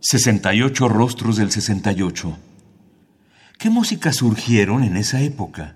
68 rostros del 68. ¿Qué músicas surgieron en esa época?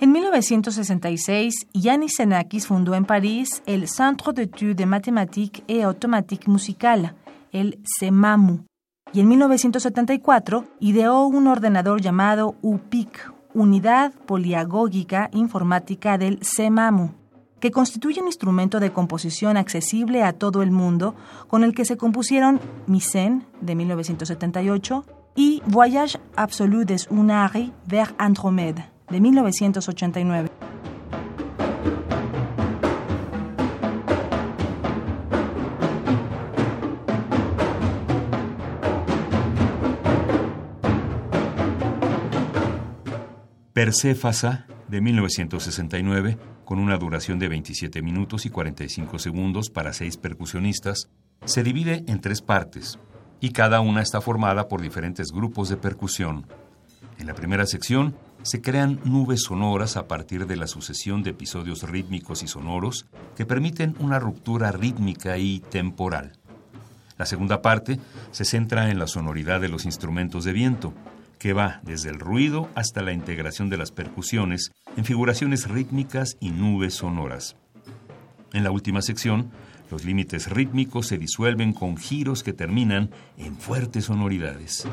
En 1966, Yanis Xenakis fundó en París el Centre d'études de mathématiques et automatique musicale, el CEMAMU, y en 1974 ideó un ordenador llamado UPIC, Unidad Poliagógica Informática del CEMAMU, que constituye un instrumento de composición accesible a todo el mundo, con el que se compusieron Mycène, de 1978, y Voyage absolu des Unari vers Andromède, de 1989. Perséfasa, de 1969, con una duración de 27 minutos y 45 segundos para seis percusionistas, se divide en tres partes, y cada una está formada por diferentes grupos de percusión. En la primera sección se crean nubes sonoras a partir de la sucesión de episodios rítmicos y sonoros que permiten una ruptura rítmica y temporal. La segunda parte se centra en la sonoridad de los instrumentos de viento, que va desde el ruido hasta la integración de las percusiones en figuraciones rítmicas y nubes sonoras. En la última sección, los límites rítmicos se disuelven con giros que terminan en fuertes sonoridades.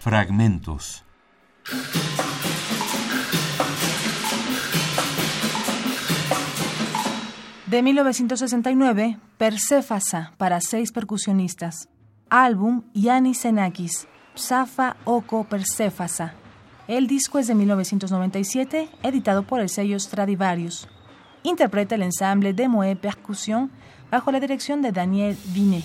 Fragmentos. De 1969, Perséfasa para seis percusionistas. Álbum Yanis Xenakis, Psafa Oko Perséfasa. El disco es de 1997, editado por el sello Stradivarius. Interpreta el ensamble de Moe Percussion bajo la dirección de Daniel Vinet.